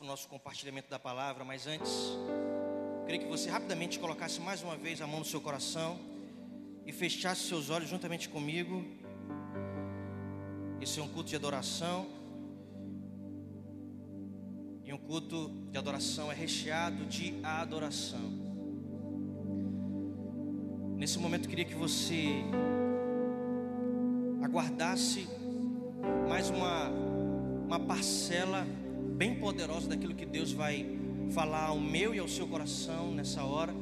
o nosso compartilhamento da palavra, mas antes, queria que você rapidamente colocasse mais uma vez a mão no seu coração e fechasse seus olhos juntamente comigo. Esse é um culto de adoração. E um culto de adoração é recheado de adoração. Nesse momento, queria que você aguardasse mais uma, uma parcela bem poderosa daquilo que Deus vai falar ao meu e ao seu coração nessa hora.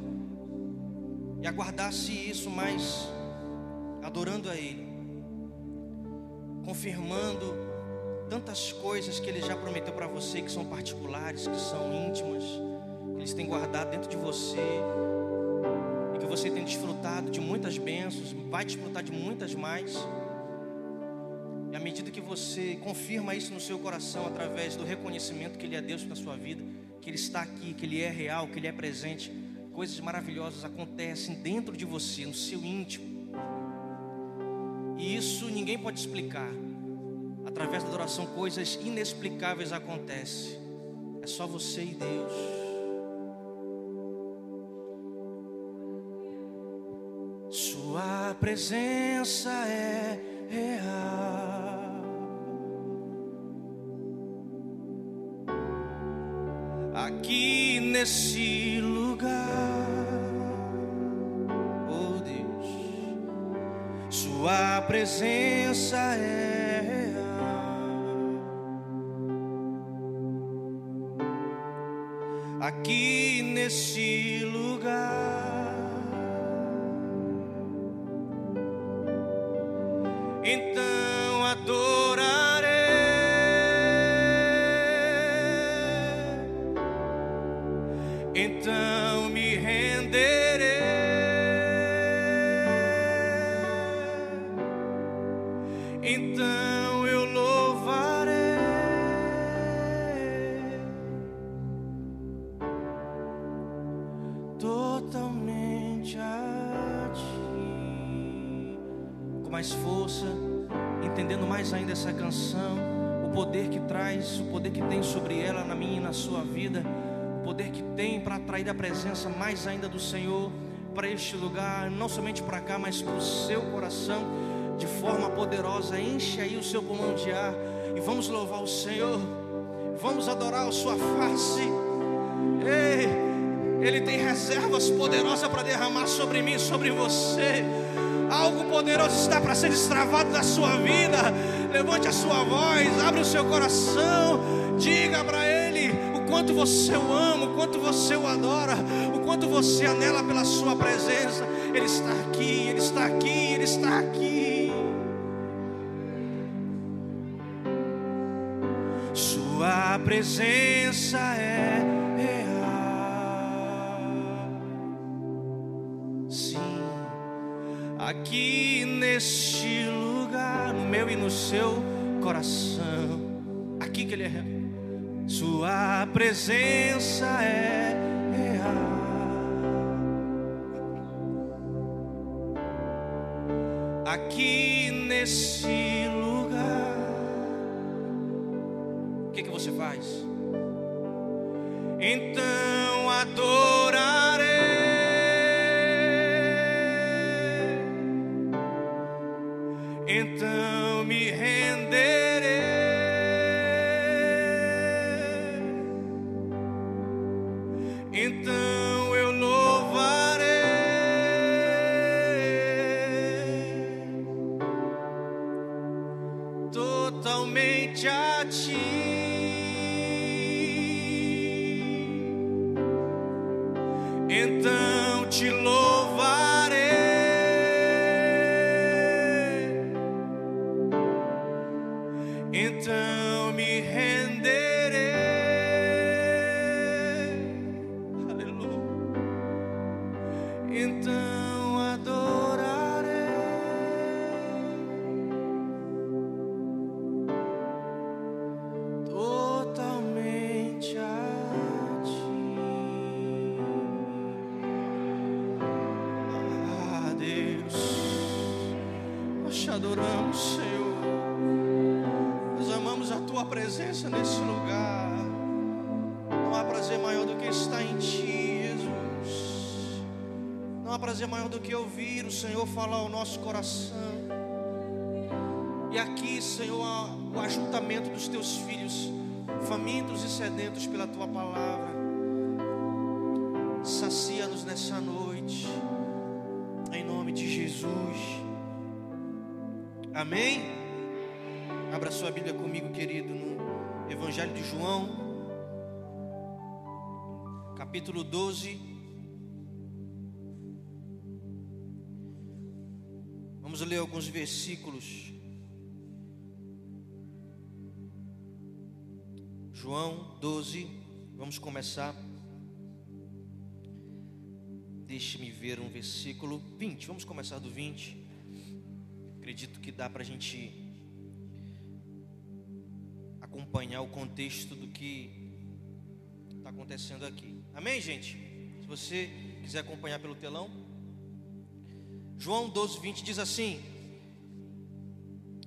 E aguardasse isso mais adorando a Ele, confirmando tantas coisas que Ele já prometeu para você, que são particulares, que são íntimas, que Ele tem guardado dentro de você, e que você tem desfrutado de muitas bênçãos, vai desfrutar de muitas mais. Medida que você confirma isso no seu coração, através do reconhecimento que Ele é Deus na sua vida, que Ele está aqui, que Ele é real, que Ele é presente, coisas maravilhosas acontecem dentro de você, no seu íntimo. E isso ninguém pode explicar. Através da adoração, coisas inexplicáveis acontecem. É só você e Deus. Sua presença é real. Aqui nesse lugar. Oh Deus, Sua presença é real. Aqui nesse lugar. Mais ainda do Senhor para este lugar, não somente para cá, mas para o seu coração, de forma poderosa. Enche aí o seu pulmão de ar e vamos louvar o Senhor, vamos adorar a Sua face. Ei, Ele tem reservas poderosas para derramar sobre mim, sobre você. Algo poderoso está para ser destravado da sua vida. Levante a sua voz, abre o seu coração, diga para Ele quanto você o ama, o quanto você o adora, você anela pela sua presença. Ele está aqui, ele está aqui, ele está aqui. Sua presença é real. Sim, aqui neste lugar, no meu e no seu coração. Aqui que ele é real. Sua presença é real. Aqui nesse lugar, o que, que você faz? Então adorarei. Adoramos, Senhor. Nós amamos a tua presença nesse lugar. prazer maior do que estar em Ti, Jesus. Não há prazer maior do que ouvir o Senhor falar ao nosso coração. E aqui, Senhor, o ajuntamento dos Teus filhos, famintos e sedentos pela Tua palavra. Sacia-nos nessa noite, em nome de Jesus. Amém? Abra sua Bíblia comigo, querido, no Evangelho de João, capítulo 12. Vamos ler alguns versículos. João 12, vamos começar. Deixe-me ver um versículo 20. Vamos começar do 20. Acredito que dá para a gente acompanhar o contexto do que está acontecendo aqui. Amém, gente? Se você quiser acompanhar pelo telão. João 12, 20 diz assim: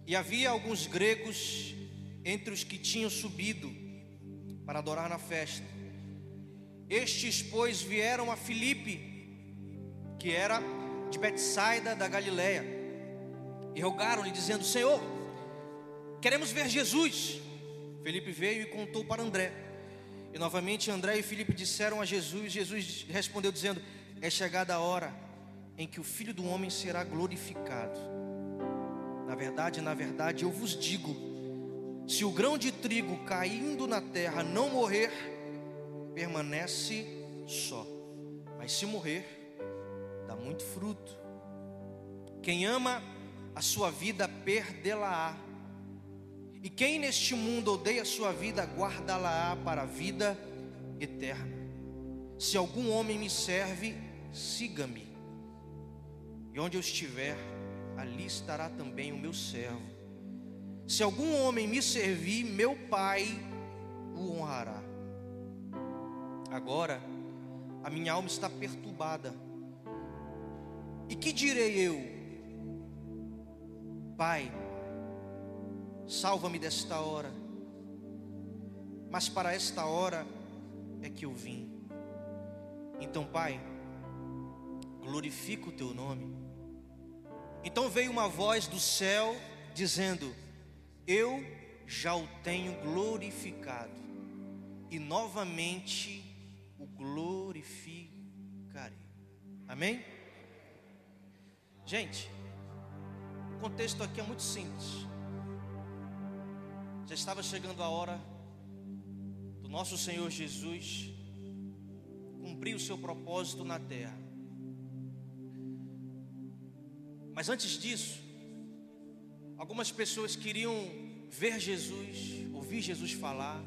E havia alguns gregos entre os que tinham subido para adorar na festa. Estes, pois, vieram a Filipe, que era de Betsaida da Galileia, e rogaram-lhe, dizendo: Senhor, queremos ver Jesus. Felipe veio e contou para André. E novamente André e Filipe disseram a Jesus. Jesus respondeu, dizendo: É chegada a hora em que o filho do homem será glorificado. Na verdade, na verdade, eu vos digo se o grão de trigo caindo na terra não morrer, permanece só. Mas se morrer, dá muito fruto. Quem ama a sua vida, perdê-la-á. E quem neste mundo odeia a sua vida, guarda-la-á para a vida eterna. Se algum homem me serve, siga-me. E onde eu estiver, ali estará também o meu servo. Se algum homem me servir, meu Pai o honrará. Agora, a minha alma está perturbada. E que direi eu? Pai, salva-me desta hora. Mas para esta hora é que eu vim. Então, Pai, glorifica o teu nome. Então veio uma voz do céu dizendo: eu já o tenho glorificado e novamente o glorificarei. Amém? Gente, o contexto aqui é muito simples. Já estava chegando a hora do nosso Senhor Jesus cumprir o seu propósito na terra. Mas antes disso, Algumas pessoas queriam ver Jesus, ouvir Jesus falar,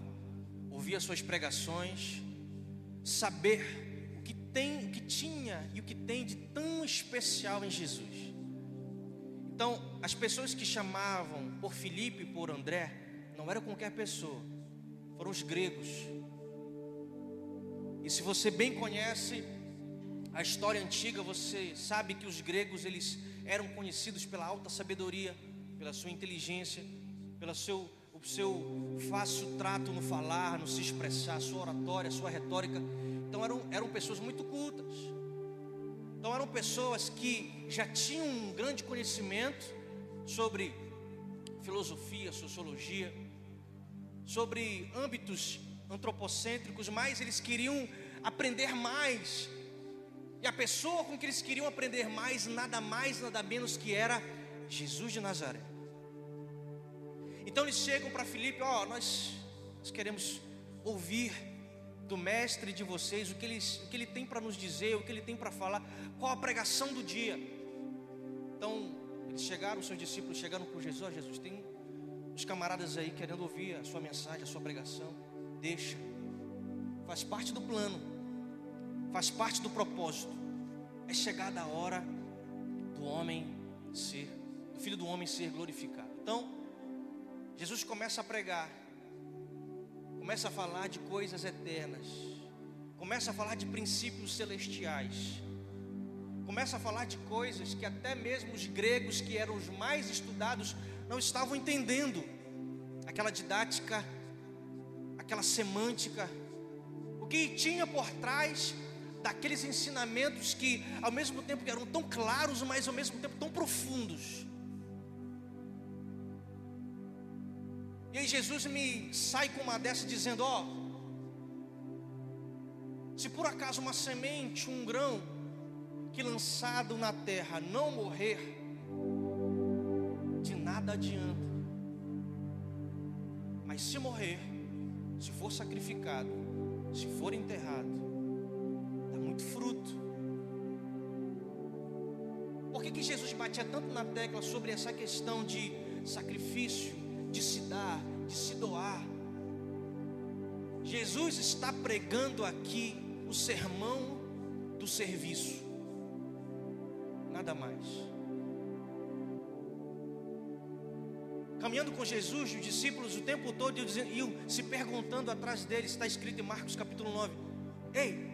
ouvir as suas pregações, saber o que tem, o que tinha e o que tem de tão especial em Jesus. Então, as pessoas que chamavam por Filipe e por André não eram qualquer pessoa, foram os gregos. E se você bem conhece a história antiga, você sabe que os gregos eles eram conhecidos pela alta sabedoria pela sua inteligência, pelo seu, o seu fácil trato no falar, no se expressar, sua oratória, sua retórica. Então eram, eram pessoas muito cultas. Então eram pessoas que já tinham um grande conhecimento sobre filosofia, sociologia, sobre âmbitos antropocêntricos, mas eles queriam aprender mais. E a pessoa com que eles queriam aprender mais, nada mais, nada menos que era Jesus de Nazaré. Então eles chegam para Filipe, ó, oh, nós, nós, queremos ouvir do mestre de vocês o que, eles, o que ele tem para nos dizer, o que ele tem para falar, qual a pregação do dia. Então eles chegaram, os seus discípulos chegaram com Jesus, oh, Jesus, tem os camaradas aí querendo ouvir a sua mensagem, a sua pregação, deixa, faz parte do plano, faz parte do propósito, é chegada a hora do homem ser Filho do homem ser glorificado. Então, Jesus começa a pregar, começa a falar de coisas eternas, começa a falar de princípios celestiais, começa a falar de coisas que até mesmo os gregos, que eram os mais estudados, não estavam entendendo. Aquela didática, aquela semântica, o que tinha por trás daqueles ensinamentos que ao mesmo tempo eram tão claros, mas ao mesmo tempo tão profundos. E aí Jesus me sai com uma dessa dizendo: ó, se por acaso uma semente, um grão que lançado na terra não morrer, de nada adianta. Mas se morrer, se for sacrificado, se for enterrado, dá muito fruto. Por que, que Jesus batia tanto na tecla sobre essa questão de sacrifício, de se dar, de se doar? Jesus está pregando aqui o sermão do serviço, nada mais. Caminhando com Jesus, os discípulos o tempo todo iam se perguntando atrás dele, está escrito em Marcos capítulo 9: Ei,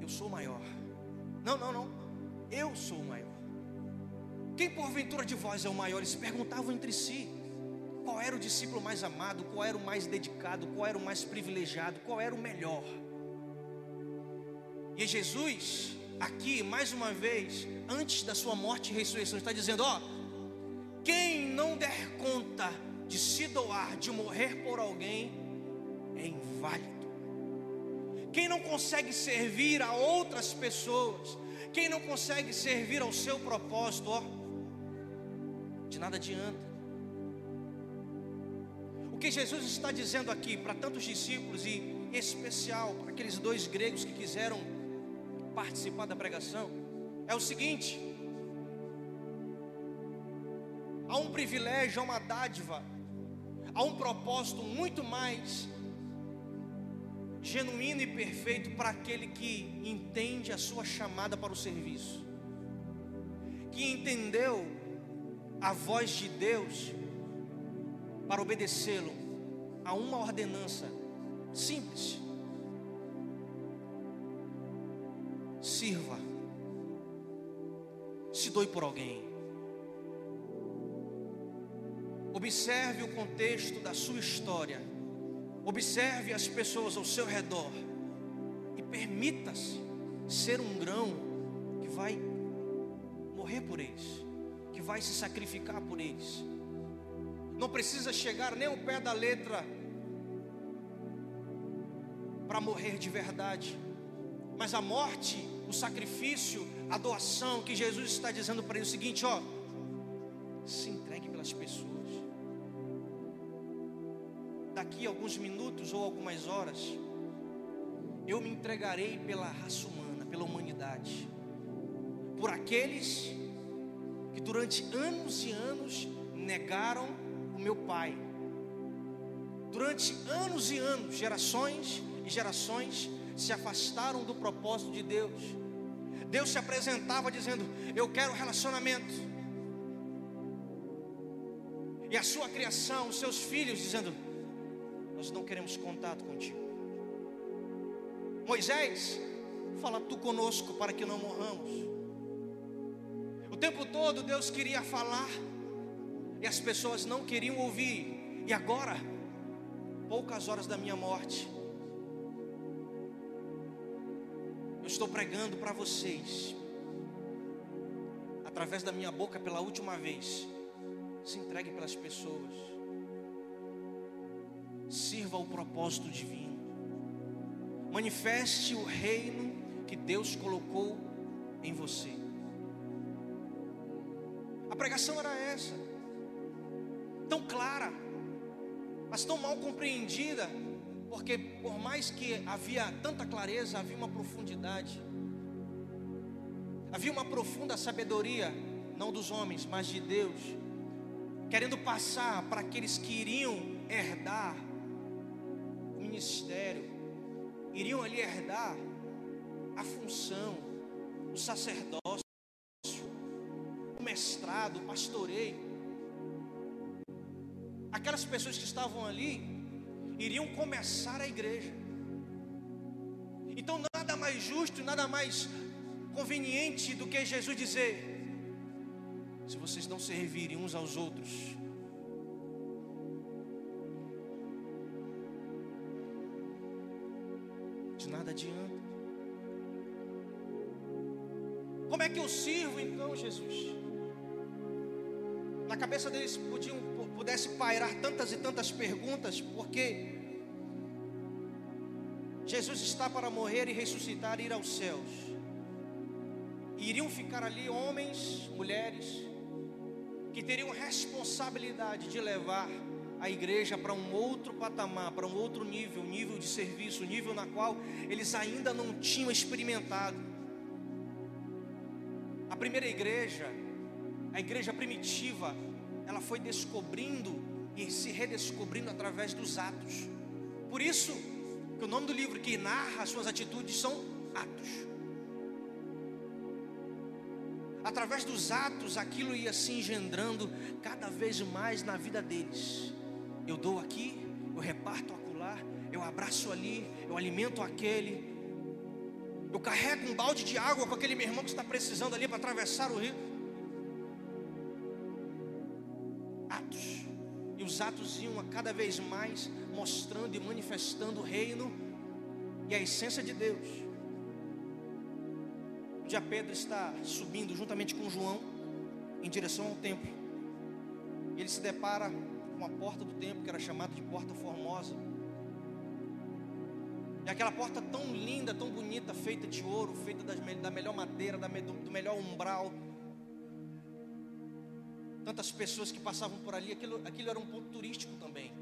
eu sou maior. Não, não, não, eu sou o maior. Quem porventura de vós é o maior? Eles perguntavam entre si: qual era o discípulo mais amado, qual era o mais dedicado, qual era o mais privilegiado, qual era o melhor. E Jesus, aqui mais uma vez, antes da sua morte e ressurreição, está dizendo: ó, quem não der conta de se doar, de morrer por alguém, é inválido. Quem não consegue servir a outras pessoas, quem não consegue servir ao seu propósito, ó, de nada adianta. Que Jesus está dizendo aqui para tantos discípulos e em especial para aqueles dois gregos que quiseram participar da pregação é o seguinte: há um privilégio, há uma dádiva, há um propósito muito mais genuíno e perfeito para aquele que entende a sua chamada para o serviço, que entendeu a voz de Deus para obedecê-lo a uma ordenança simples. Sirva, se doe por alguém. Observe o contexto da sua história. Observe as pessoas ao seu redor. E permita-se ser um grão que vai morrer por eles, que vai se sacrificar por eles. Não precisa chegar nem ao pé da letra para morrer de verdade. Mas a morte, o sacrifício, a doação que Jesus está dizendo para ele é o seguinte, ó, se entregue pelas pessoas. Daqui a alguns minutos ou algumas horas, eu me entregarei pela raça humana, pela humanidade, por aqueles que durante anos e anos negaram meu Pai. Durante anos e anos, gerações e gerações se afastaram do propósito de Deus. Deus se apresentava dizendo: Eu quero relacionamento. E a sua criação, os seus filhos, dizendo: nós não queremos contato contigo. Moisés, fala tu conosco para que não morramos. O tempo todo Deus queria falar e as pessoas não queriam ouvir. E agora, poucas horas da minha morte, eu estou pregando para vocês, através da minha boca pela última vez. Se entregue pelas pessoas sirva ao propósito divino, manifeste o reino que Deus colocou em você. A pregação era essa, mas tão mal compreendida, porque por mais que havia tanta clareza, havia uma profundidade, havia uma profunda sabedoria, não dos homens, mas de Deus, querendo passar para aqueles que iriam herdar ministério, iriam ali herdar a função, o sacerdócio, o mestrado, o pastoreio. Aquelas pessoas que estavam ali iriam começar a igreja. Então, nada mais justo, nada mais conveniente do que Jesus dizer: se vocês não servirem uns aos outros, nada adianta. Como é que eu sirvo então, Jesus? Na cabeça deles podiam, pudesse pairar tantas e tantas perguntas, porque Jesus está para morrer e ressuscitar e ir aos céus. E iriam ficar ali homens, mulheres, que teriam responsabilidade de levar a igreja para um outro patamar, para um outro nível, nível de serviço, nível na qual eles ainda não tinham experimentado. A primeira igreja, a igreja primitiva, ela foi descobrindo e se redescobrindo através dos atos. Por isso, que o nome do livro que narra as suas atitudes são atos. Através dos atos, aquilo ia se engendrando cada vez mais na vida deles. Eu dou aqui, eu reparto acolá, eu abraço ali, eu alimento aquele, eu carrego um balde de água com aquele meu irmão que está precisando ali para atravessar o rio. Os atos iam cada vez mais mostrando e manifestando o reino e a essência de Deus. Um dia Pedro está subindo juntamente com João em direção ao templo. Ele se depara com a porta do templo, que era chamada de Porta Formosa. E aquela porta tão linda, tão bonita, feita de ouro, feita das, da melhor madeira, da, do melhor umbral. Tantas pessoas que passavam por ali, aquilo, aquilo era um ponto turístico também.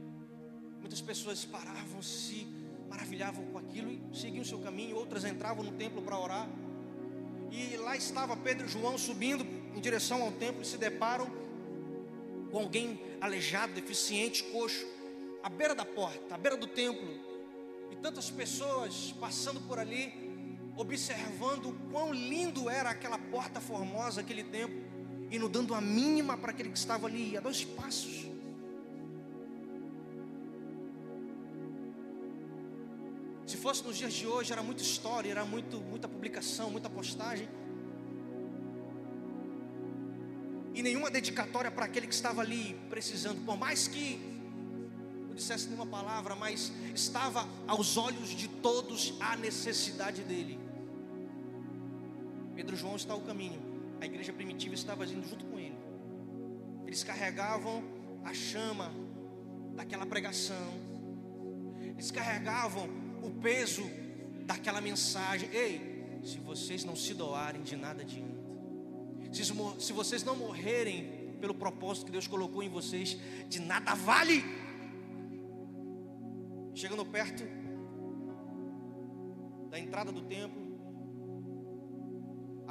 Muitas pessoas paravam, se maravilhavam com aquilo e seguiam o seu caminho, outras entravam no templo para orar. E lá estava Pedro e João subindo em direção ao templo e se deparam com alguém aleijado, deficiente, coxo, à beira da porta, à beira do templo. E tantas pessoas passando por ali, observando o quão lindo era aquela porta formosa, aquele templo, e não dando a mínima para aquele que estava ali, a dois passos. Se fosse nos dias de hoje, era muita história, era muito, muita publicação, muita postagem. E nenhuma dedicatória para aquele que estava ali precisando, por mais que não dissesse nenhuma palavra, mas estava aos olhos de todos a necessidade dele. Pedro João está ao caminho, a igreja primitiva estava indo junto com ele. Eles carregavam a chama daquela pregação, eles carregavam o peso daquela mensagem. Ei, se vocês não se doarem, de nada adianta. Se, se vocês não morrerem pelo propósito que Deus colocou em vocês, de nada vale. Chegando perto da entrada do templo,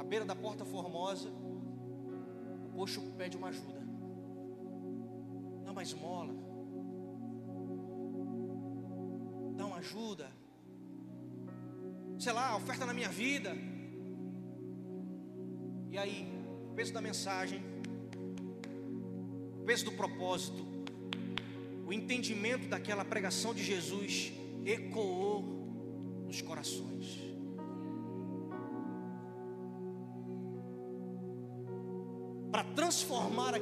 beira da porta formosa, o coxo pede uma ajuda. Dá uma esmola. Dá uma ajuda sei lá, oferta na minha vida. E aí, o peso da mensagem, o peso do propósito, o entendimento daquela pregação de Jesus ecoou nos corações.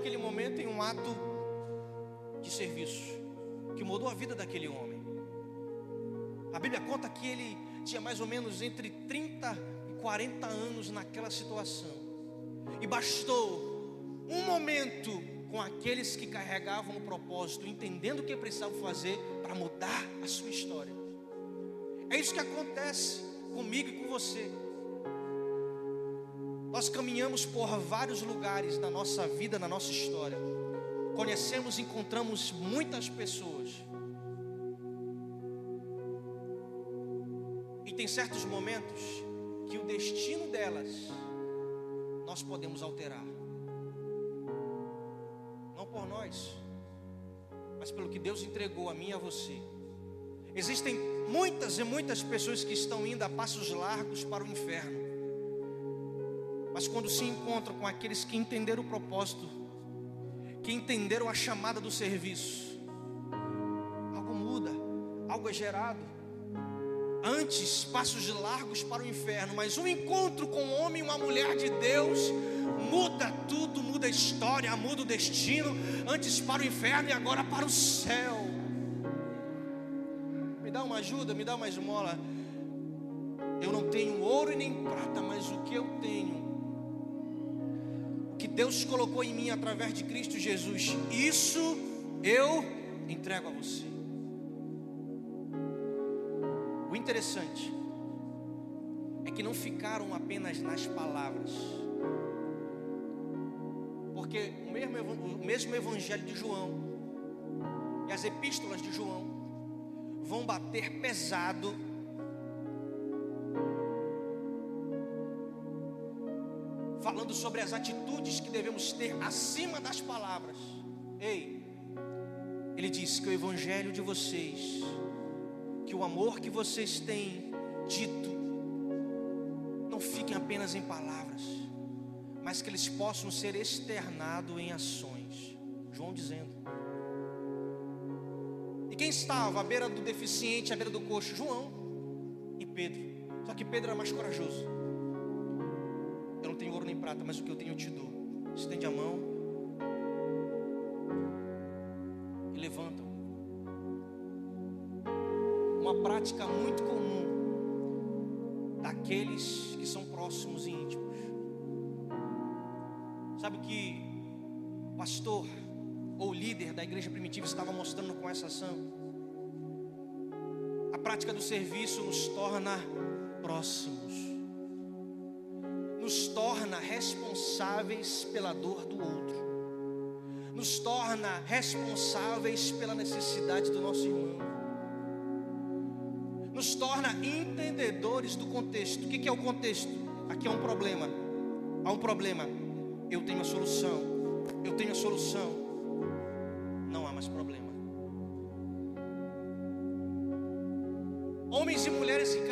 Transformar aquele momento em um ato de serviço que mudou a vida daquele homem. A Bíblia conta que ele tinha mais ou menos entre 30 e 40 anos naquela situação. E bastou um momento com aqueles que carregavam o propósito, entendendo o que precisavam fazer para mudar a sua história. É isso que acontece comigo e com você. Nós caminhamos por vários lugares na nossa vida, na nossa história. Conhecemos, encontramos muitas pessoas tem certos momentos que o destino delas nós podemos alterar. Não por nós, mas pelo que Deus entregou a mim e a você. Existem muitas e muitas pessoas que estão indo a passos largos para o inferno. Mas quando se encontram com aqueles que entenderam o propósito, que entenderam a chamada do serviço, algo muda, algo é gerado antes passos largos para o inferno, mas um encontro com um homem e uma mulher de Deus muda tudo, muda a história, muda o destino, antes para o inferno e agora para o céu. Me dá uma ajuda, me dá uma esmola. ouro e nem prata, mas o que eu tenho, Deus colocou em mim através de Cristo Jesus, isso eu entrego a você. O interessante é que não ficaram apenas nas palavras, porque o mesmo, o mesmo Evangelho de João e as epístolas de João vão bater pesado falando sobre as atitudes que devemos ter acima das palavras. Ei, ele diz que o evangelho de vocês, que o amor que vocês têm dito, não fiquem apenas em palavras, mas que eles possam ser externados em ações. João dizendo. E quem estava à beira do deficiente, à beira do coxo? João e Pedro. Só que Pedro era mais corajoso. Prata, mas o que eu tenho eu te dou. Estende a mão e levanta. Uma prática muito comum daqueles que são próximos e íntimos. Sabe que o pastor ou líder da igreja primitiva estava mostrando com essa ação. A prática do serviço nos torna próximos, nos torna responsáveis pela dor do outro, nos torna responsáveis pela necessidade do nosso irmão, nos torna entendedores do contexto. O que é o contexto? Aqui é um problema, há um problema, eu tenho a solução, eu tenho a solução mais problema.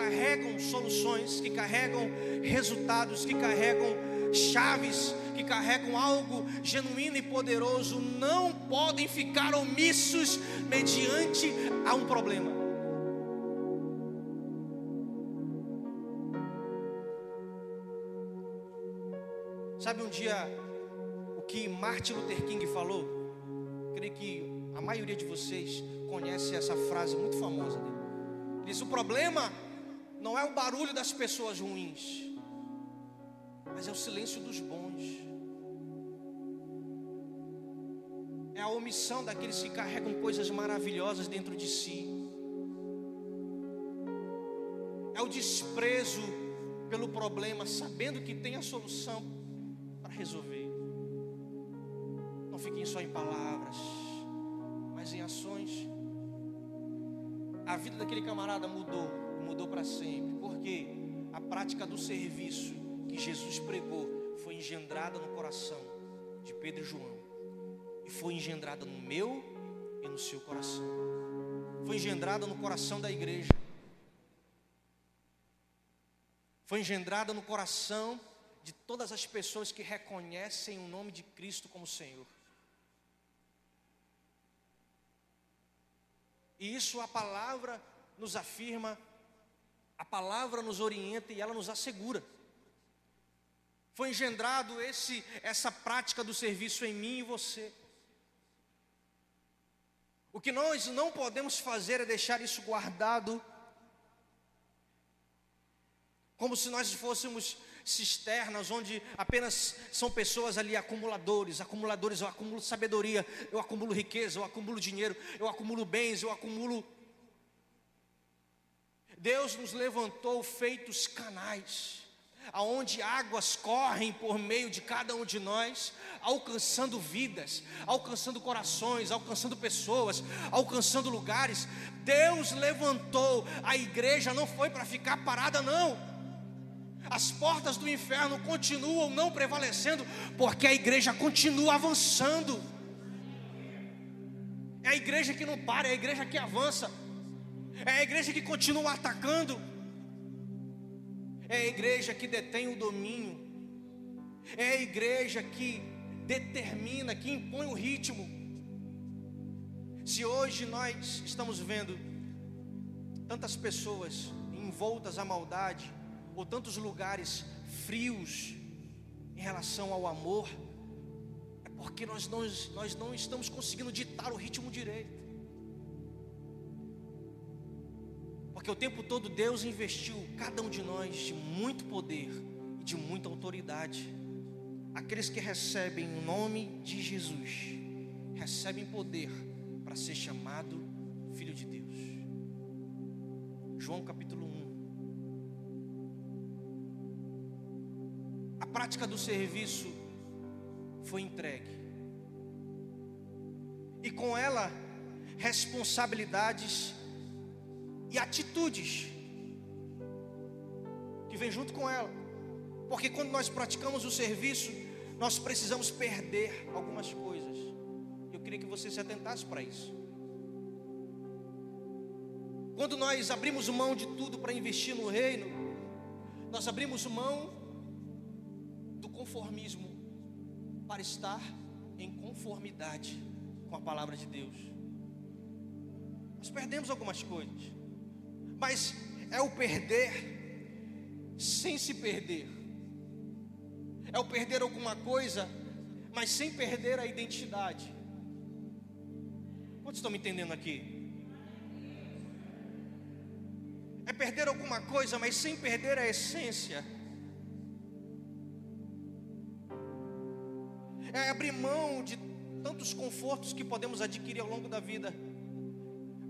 Carregam soluções, que carregam resultados, que carregam chaves, que carregam algo genuíno e poderoso, não podem ficar omissos mediante a um problema. Sabe um dia o que Martin Luther King falou? Creio que a maioria de vocês conhece essa frase muito famosa dele. Ele diz: O problema não é o barulho das pessoas ruins, mas é o silêncio dos bons. É a omissão daqueles que carregam coisas maravilhosas dentro de si. É o desprezo pelo problema, sabendo que tem a solução para resolver. Não fiquem só em palavras mas em ações. A vida daquele camarada mudou, mudou para sempre, porque a prática do serviço que Jesus pregou foi engendrada no coração de Pedro e João, e foi engendrada no meu e no seu coração, foi engendrada no coração da igreja, foi engendrada no coração de todas as pessoas que reconhecem o nome de Cristo como Senhor. E isso a palavra nos afirma, a palavra nos orienta e ela nos assegura. Foi engendrado esse essa prática do serviço em mim e você. O que nós não podemos fazer é deixar isso guardado como se nós fôssemos cisternas onde apenas são pessoas ali acumuladores, acumuladores, eu acumulo sabedoria, eu acumulo riqueza, eu acumulo dinheiro, eu acumulo bens, eu acumulo. Deus nos levantou feitos canais, aonde águas correm por meio de cada um de nós, alcançando vidas, alcançando corações, alcançando pessoas, alcançando lugares. Deus levantou a igreja, não foi para ficar parada, não as portas do inferno continuam não prevalecendo, porque a igreja continua avançando. É a igreja que não para, é a igreja que avança, é a igreja que continua atacando, é a igreja que detém o domínio, é a igreja que determina, que impõe o ritmo. Se hoje nós estamos vendo tantas pessoas envoltas à maldade, ou tantos lugares frios em relação ao amor, é porque nós não, nós não estamos conseguindo ditar o ritmo direito. Porque o tempo todo Deus investiu cada um de nós de muito poder e de muita autoridade. Aqueles que recebem o nome de Jesus recebem poder para ser chamado filho de Deus. João capítulo 1. A prática do serviço foi entregue. E com ela, responsabilidades e atitudes que vem junto com ela. Porque quando nós praticamos o serviço, nós precisamos perder algumas coisas. Eu queria que você se atentasse para isso. Quando nós abrimos mão de tudo para investir no reino, nós abrimos mão do conformismo para estar em conformidade com a palavra de Deus. Nós perdemos algumas coisas, mas é o perder sem se perder, é o perder alguma coisa, mas sem perder a identidade. Quantos estão me entendendo aqui? É perder alguma coisa, mas sem perder a essência. É abrir mão de tantos confortos que podemos adquirir ao longo da vida,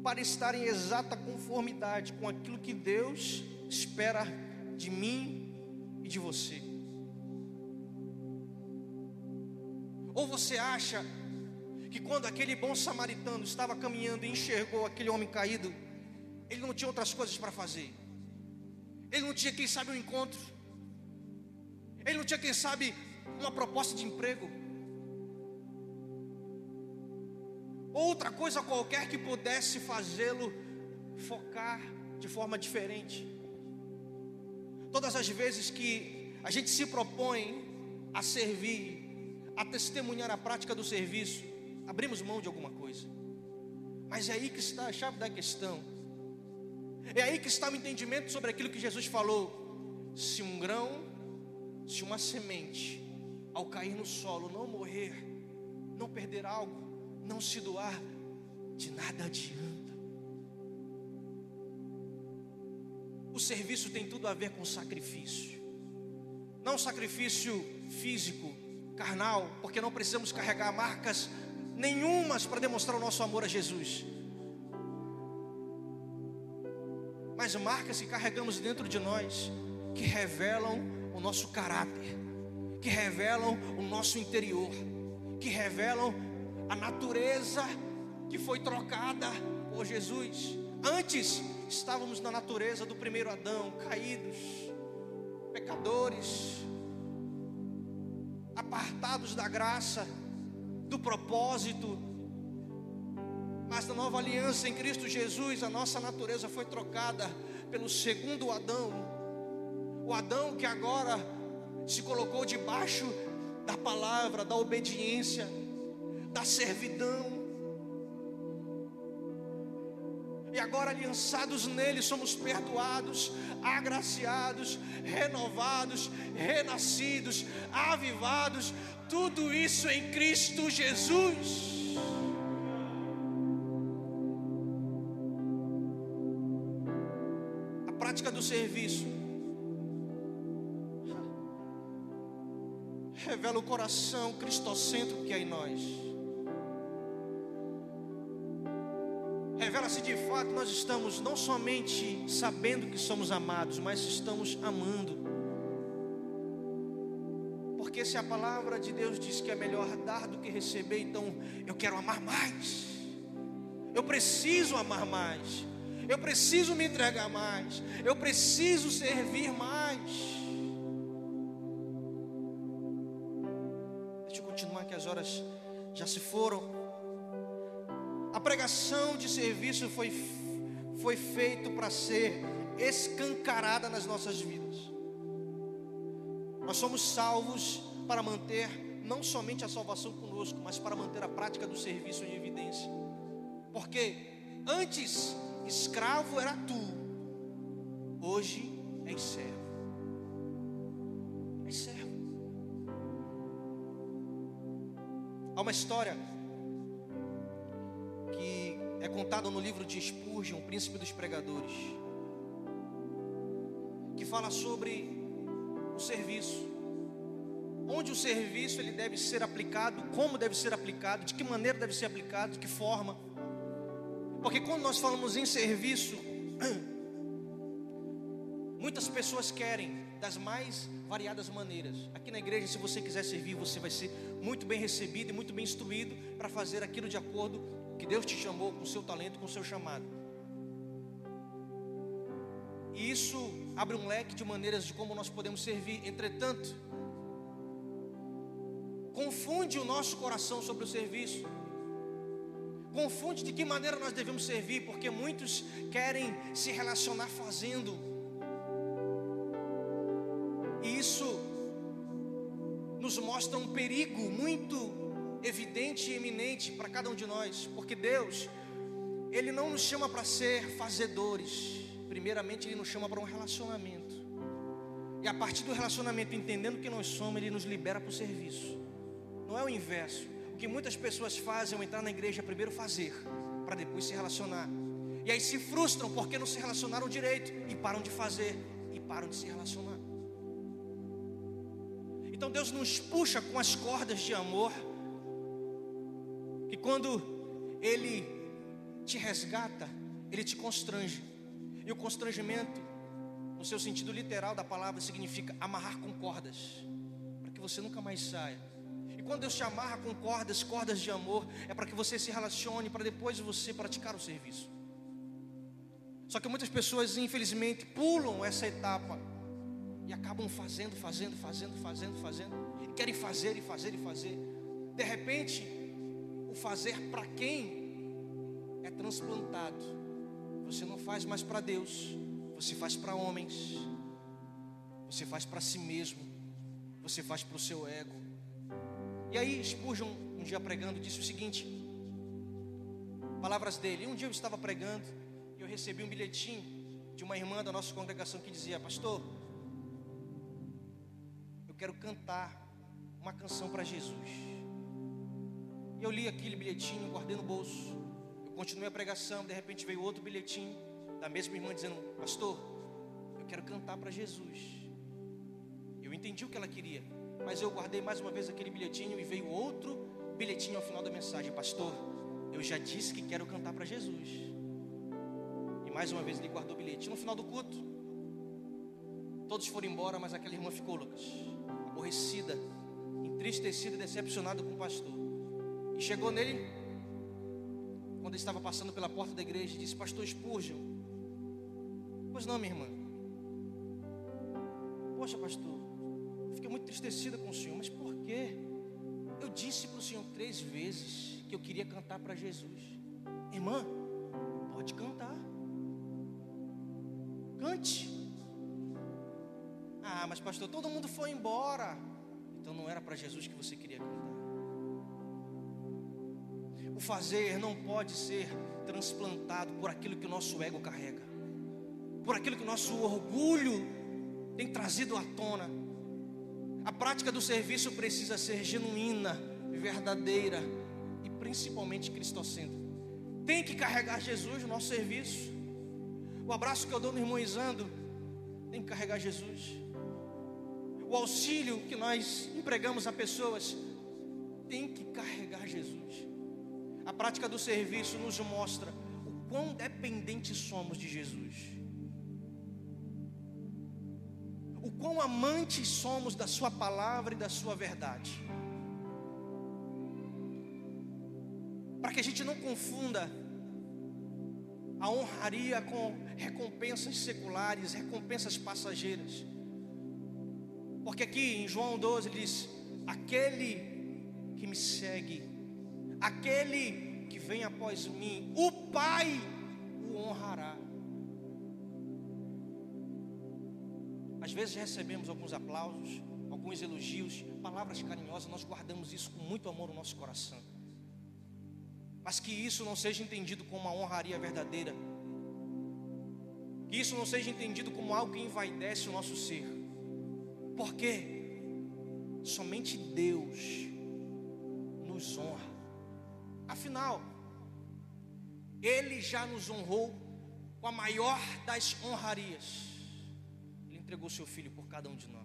para estar em exata conformidade com aquilo que Deus espera de mim e de você. Ou você acha que quando aquele bom samaritano estava caminhando e enxergou aquele homem caído, ele não tinha outras coisas para fazer. Ele não tinha, quem sabe, um encontro. Ele não tinha, quem sabe, uma proposta de emprego. Outra coisa qualquer que pudesse fazê-lo focar de forma diferente. Todas as vezes que a gente se propõe a servir, a testemunhar a prática do serviço, abrimos mão de alguma coisa. Mas é aí que está a chave da questão. É aí que está o entendimento sobre aquilo que Jesus falou. Se um grão, se uma semente, ao cair no solo, não morrer, não perder algo, não se doar, de nada adianta. O serviço tem tudo a ver com sacrifício, não sacrifício físico, carnal, porque não precisamos carregar marcas nenhumas para demonstrar o nosso amor a Jesus. mas marcas que carregamos dentro de nós que revelam o nosso caráter, que revelam o nosso interior, que revelam a natureza que foi trocada por Jesus. Antes estávamos na natureza do primeiro Adão, caídos, pecadores, apartados da graça, do propósito, mas na nova aliança em Cristo Jesus, a nossa natureza foi trocada pelo segundo Adão. O Adão que agora se colocou debaixo da palavra, da obediência, da servidão. E agora, aliançados nele, somos perdoados, agraciados, renovados, renascidos, avivados, tudo isso em Cristo Jesus. prática do serviço revela o coração cristocêntrico que há em nós. Revela se de fato nós estamos não somente sabendo que somos amados, mas estamos amando. Porque se a palavra de Deus diz que é melhor dar do que receber, então eu quero amar mais. Eu preciso amar mais. Eu preciso me entregar mais. Eu preciso servir mais. Deixa eu continuar que as horas já se foram. Pregação de serviço foi, foi feito para ser escancarada nas nossas vidas. Nós somos salvos para manter não somente a salvação conosco, mas para manter a prática do serviço em evidência. Porque antes escravo era tu, hoje és servo. És servo. Há uma história que contada no livro de Spurgeon, Príncipe dos Pregadores. fala sobre o serviço. Onde o serviço ele deve ser aplicado, como deve ser aplicado, de que maneira deve ser aplicado, de que forma. Porque quando nós falamos em serviço, muitas pessoas querem das mais variadas maneiras. Aqui na igreja, se você quiser servir, você vai ser muito bem recebido e muito bem instruído para fazer aquilo de acordo que Deus te chamou com o seu talento, com o seu chamado. E isso abre um leque de maneiras de como nós podemos servir. Entretanto, confunde o nosso coração sobre o serviço. Confunde de que maneira nós devemos servir, porque muitos querem se relacionar fazendo. E isso nos mostra um perigo muito evidente e eminente para cada um de nós, porque Deus, Ele não nos chama para ser fazedores, primeiramente Ele nos chama para um relacionamento. E a partir do relacionamento, entendendo que nós somos, Ele nos libera para o serviço. Não é o inverso. O que muitas pessoas fazem ao entrar na igreja é primeiro fazer, para depois se relacionar. E aí se frustram porque não se relacionaram direito e param de fazer e param de se relacionar. Então Deus nos puxa com as cordas de amor, que quando Ele te resgata, Ele te constrange. E o constrangimento, no seu sentido literal da palavra, significa amarrar com cordas, para que você nunca mais saia. E quando Deus te amarra com cordas, cordas de amor, é para que você se relacione, para depois você praticar o serviço. Só que muitas pessoas, infelizmente, pulam essa etapa e acabam fazendo, fazendo, fazendo, fazendo, fazendo, e querem fazer e fazer e fazer. De repente, o fazer para quem é transplantado você não faz mais para Deus, você faz para homens, você faz para si mesmo, você faz para o seu ego. E aí Spurgeon, um dia pregando, disse o seguinte: palavras dele. Um dia eu estava pregando e eu recebi um bilhetinho de uma irmã da nossa congregação que dizia: Pastor, eu quero cantar uma canção para Jesus. E eu li aquele bilhetinho, guardei no bolso continuei a pregação, de repente veio outro bilhetinho da mesma irmã dizendo: Pastor, eu quero cantar para Jesus. Eu entendi o que ela queria, mas eu guardei mais uma vez aquele bilhetinho e veio outro bilhetinho ao final da mensagem: Pastor, eu já disse que quero cantar para Jesus. E mais uma vez ele guardou o bilhete. No final do culto, todos foram embora, mas aquela irmã ficou, Lucas, aborrecida, entristecida, decepcionada com o pastor. E chegou nele quando estava passando pela porta da igreja, disse: Pastor Spurgeon, pois não, minha irmã. Poxa, pastor, fiquei muito tristecida com o senhor, mas por quê? Eu disse para o senhor três vezes que eu queria cantar para Jesus. Irmã, pode cantar. Cante. Ah, mas pastor, todo mundo foi embora. Então não era para Jesus que você queria cantar. O fazer não pode ser transplantado por aquilo que o nosso ego carrega, por aquilo que o nosso orgulho tem trazido à tona. A prática do serviço precisa ser genuína, verdadeira e principalmente cristocêntrica. Tem que carregar Jesus no nosso serviço. O abraço que eu dou no irmão Isando tem que carregar Jesus. O auxílio que nós empregamos a pessoas tem que carregar Jesus. A prática do serviço nos mostra o quão dependentes somos de Jesus. O quão amantes somos da Sua palavra e da Sua verdade. Para que a gente não confunda a honraria com recompensas seculares, recompensas passageiras. Porque aqui em João 12 ele diz: Aquele que me segue aquele que vem após mim, o Pai o honrará. Às vezes recebemos alguns aplausos, alguns elogios, palavras carinhosas, nós guardamos isso com muito amor no nosso coração. Mas que isso não seja entendido como uma honraria verdadeira. Que isso não seja entendido como algo que envaidece o nosso ser. Porque somente Deus nos honra. Afinal, Ele já nos honrou com a maior das honrarias. Ele entregou seu filho por cada um de nós.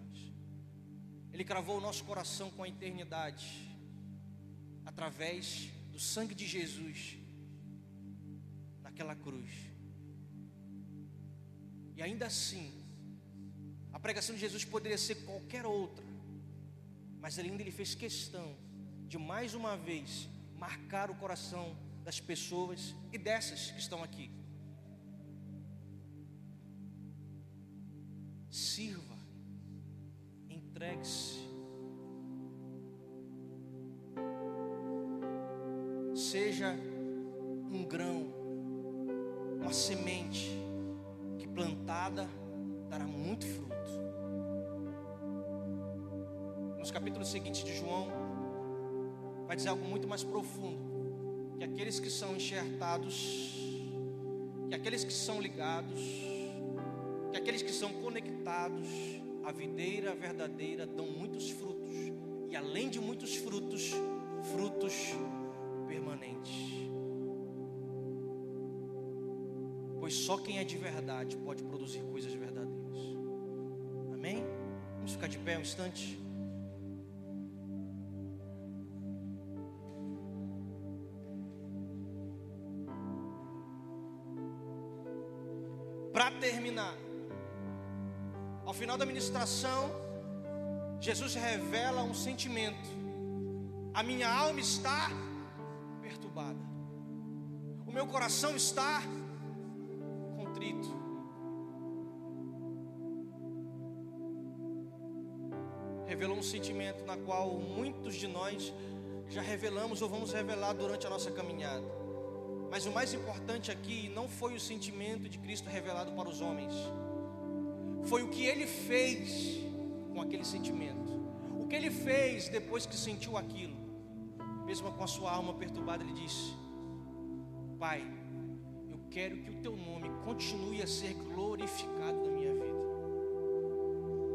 Ele cravou o nosso coração com a eternidade através do sangue de Jesus naquela cruz. E ainda assim, a pregação de Jesus poderia ser qualquer outra, mas ainda ele fez questão de mais uma vez marcar o coração das pessoas e dessas que estão aqui. Aqueles que são enxertados, que aqueles que são ligados, que aqueles que são conectados à videira verdadeira dão muitos frutos, e além de muitos frutos, frutos permanentes. Pois só quem é de verdade pode produzir coisas verdadeiras. Amém? Vamos ficar de pé um instante. Jesus revela um sentimento. A minha alma está perturbada. O meu coração está contrito. Revelou um sentimento na qual muitos de nós já revelamos ou vamos revelar durante a nossa caminhada. Mas o mais importante aqui não foi o sentimento de Cristo revelado para os homens, foi o que ele fez com aquele sentimento. O que ele fez depois que sentiu aquilo, mesmo com a sua alma perturbada, ele disse: Pai, eu quero que o teu nome continue a ser glorificado na minha vida.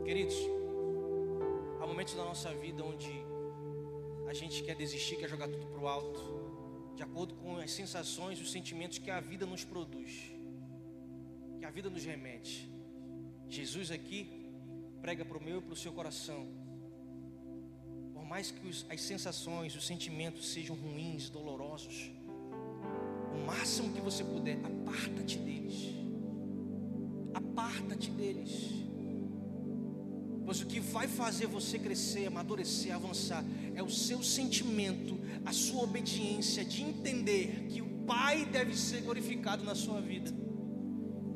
Queridos, há momentos da nossa vida onde a gente quer desistir, quer jogar tudo para o alto de acordo com as sensações e os sentimentos que a vida nos produz, que a vida nos remete. Jesus aqui prega para o meu e para o seu coração. Por mais que os, as sensações, os sentimentos sejam ruins, dolorosos, o máximo que você puder, aparta-te deles. Aparta-te deles. Pois o que vai fazer você crescer, amadurecer, avançar é o seu sentimento, a sua obediência de entender que o Pai deve ser glorificado na sua vida.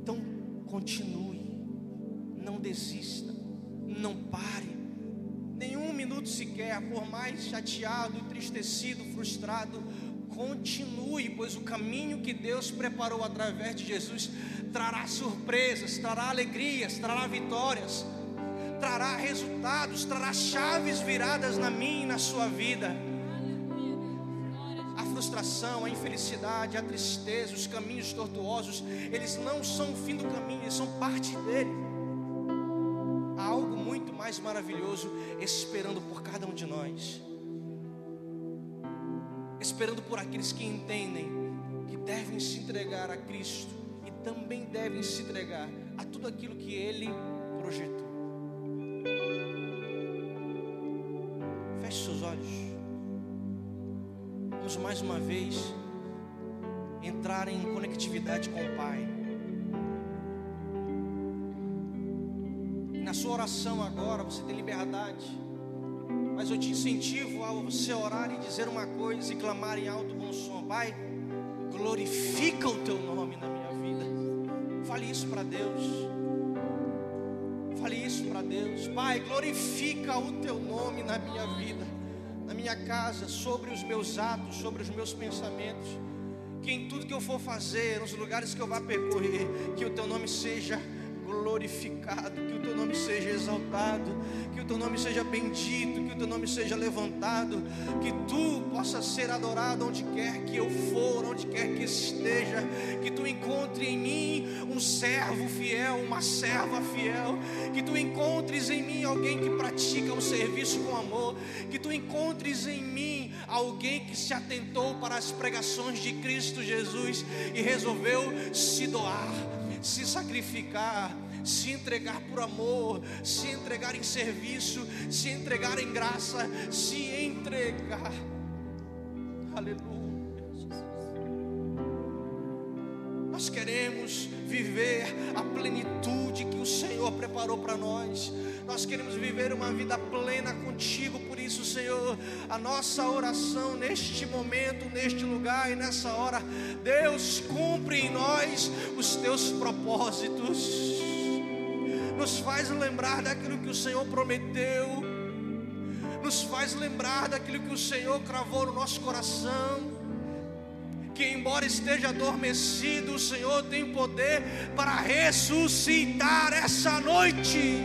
Então, continue, desista, não pare, nenhum minuto sequer, por mais chateado, entristecido, frustrado, continue, pois o caminho que Deus preparou através de Jesus trará surpresas, trará alegrias, trará vitórias trará resultados, trará chaves viradas na minha e na sua vida. A frustração, a infelicidade, a tristeza, os caminhos tortuosos, eles não são o fim do caminho, eles são parte dele. Maravilhoso esperando por cada um de nós. Esperando por aqueles que entendem que devem se entregar a Cristo e também devem se entregar a tudo aquilo que Ele projetou. vamos mais uma vez entrar em conectividade com o Pai. Sua oração agora você tem liberdade, mas eu te incentivo a você orar e dizer uma coisa e clamar em alto bom som: Pai, glorifica o teu nome na minha vida. Fale isso para Deus. Fale isso para Deus. Pai, glorifica o teu nome na minha vida na minha casa, sobre os meus atos, sobre os meus pensamentos. Que em tudo que eu for fazer, nos lugares que eu vá percorrer, que o teu nome seja glorificado, que o teu nome seja exaltado, que o teu nome seja bendito, que o teu nome seja levantado, que tu possa ser adorado onde quer que eu for, onde quer que esteja, que tu encontre em mim um servo fiel, uma serva fiel, que tu encontres em mim alguém que pratica o serviço com amor, que tu encontres em mim alguém que se atentou para as pregações de Cristo Jesus e resolveu se doar se sacrificar, se entregar por amor, se entregar em serviço, se entregar em graça, se entregar. Aleluia. Nós queremos viver a plenitude que o Senhor preparou para nós. Nós queremos viver uma vida plena contigo, por isso, Senhor, a nossa oração neste momento, neste lugar e nessa hora, Deus cumpre em nós os teus propósitos. Nos faz lembrar daquilo que o Senhor prometeu, nos faz lembrar daquilo que o Senhor cravou no nosso coração. Que embora esteja adormecido, o Senhor tem poder para ressuscitar essa noite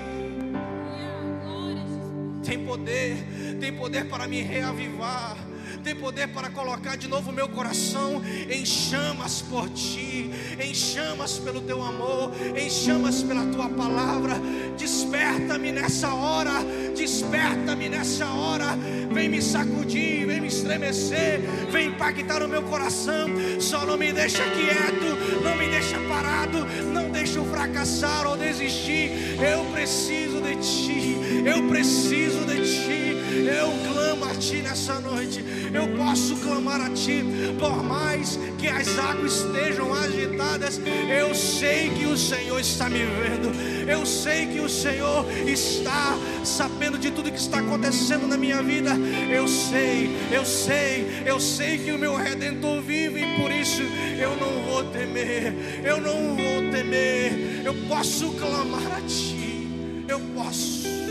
tem poder, tem poder para me reavivar tem poder para colocar de novo meu coração em chamas por ti, em chamas pelo teu amor, em chamas pela tua palavra. Desperta-me nessa hora, desperta-me nessa hora. Vem me sacudir, vem me estremecer, vem impactar o meu coração. Só não me deixa quieto, não me deixa parado, não deixa eu fracassar ou desistir. Eu preciso de ti, eu preciso de ti. Eu clamo a Ti nessa noite. Eu posso clamar a Ti, por mais que as águas estejam agitadas. Eu sei que o Senhor está me vendo. Eu sei que o Senhor está sabendo de tudo que está acontecendo na minha vida. Eu sei, eu sei, eu sei que o meu redentor vive e por isso eu não vou temer. Eu não vou temer. Eu posso clamar a Ti. Eu posso.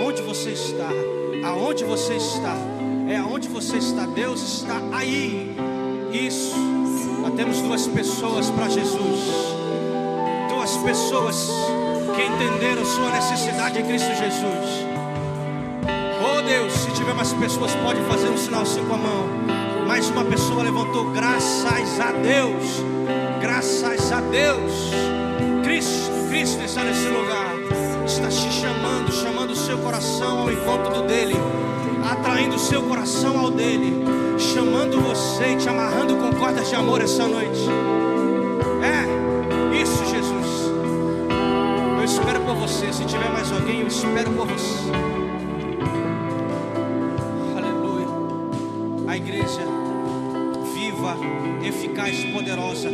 Aonde você está, aonde você está, é aonde você está, Deus está aí. Isso, nós temos duas pessoas para Jesus, duas pessoas que entenderam sua necessidade em Cristo Jesus. Oh Deus, se tiver mais pessoas, pode fazer um sinal assim com a mão. Mais uma pessoa levantou, graças a Deus, graças a Deus. Cristo, Cristo está nesse lugar, está te chamando, chamando seu coração ao encontro dele, atraindo o seu coração ao dele, chamando você e te amarrando com cordas de amor essa noite. É, isso, Jesus. Eu espero por você. Se tiver mais alguém, eu espero por você. Aleluia. A igreja viva, eficaz, poderosa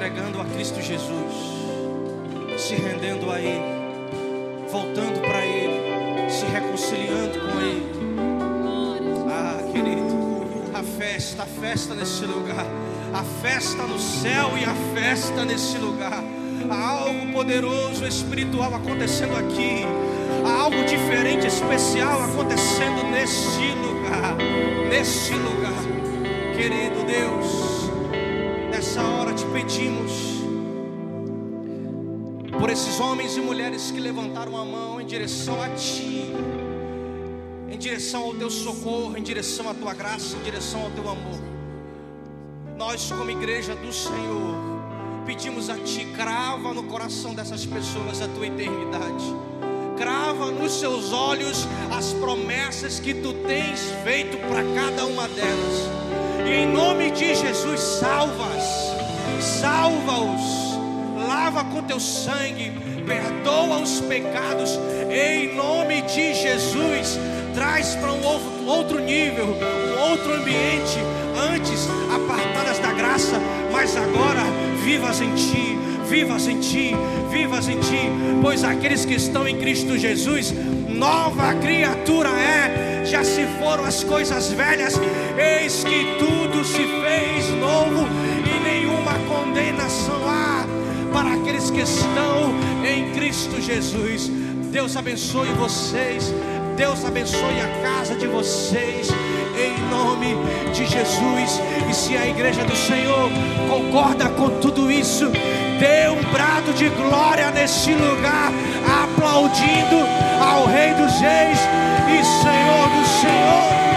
entregando a Cristo Jesus, se rendendo a Ele, voltando para Ele, se reconciliando com Ele. Ah, querido, a festa, a festa nesse lugar, a festa no céu e a festa nesse lugar. Há algo poderoso espiritual acontecendo aqui. Há algo diferente, especial acontecendo neste lugar. Neste lugar, querido Deus, pedimos por esses homens e mulheres que levantaram a mão em direção a Ti, em direção ao Teu socorro, em direção à Tua graça, em direção ao Teu amor. Nós, como igreja do Senhor, pedimos a Ti, crava no coração dessas pessoas a Tua eternidade. Crava nos seus olhos as promessas que tu tens feito para cada uma delas. E em nome de Jesus, salva-as, salva-os, lava com teu sangue, perdoa os pecados, em nome de Jesus, traz para um outro, nível, um outro ambiente, antes apartadas da graça, mas agora vivas em ti, vivas em ti, vivas em ti, pois aqueles que estão em Cristo Jesus, nova criatura é, já se foram as coisas velhas, eis que tudo se fez novo para aqueles que estão em Cristo Jesus. Deus abençoe vocês. Deus abençoe a casa de vocês, em nome de Jesus. E se a igreja do Senhor concorda com tudo isso, dê um brado de glória nesse lugar, aplaudindo ao Rei dos Reis e Senhor dos Senhores.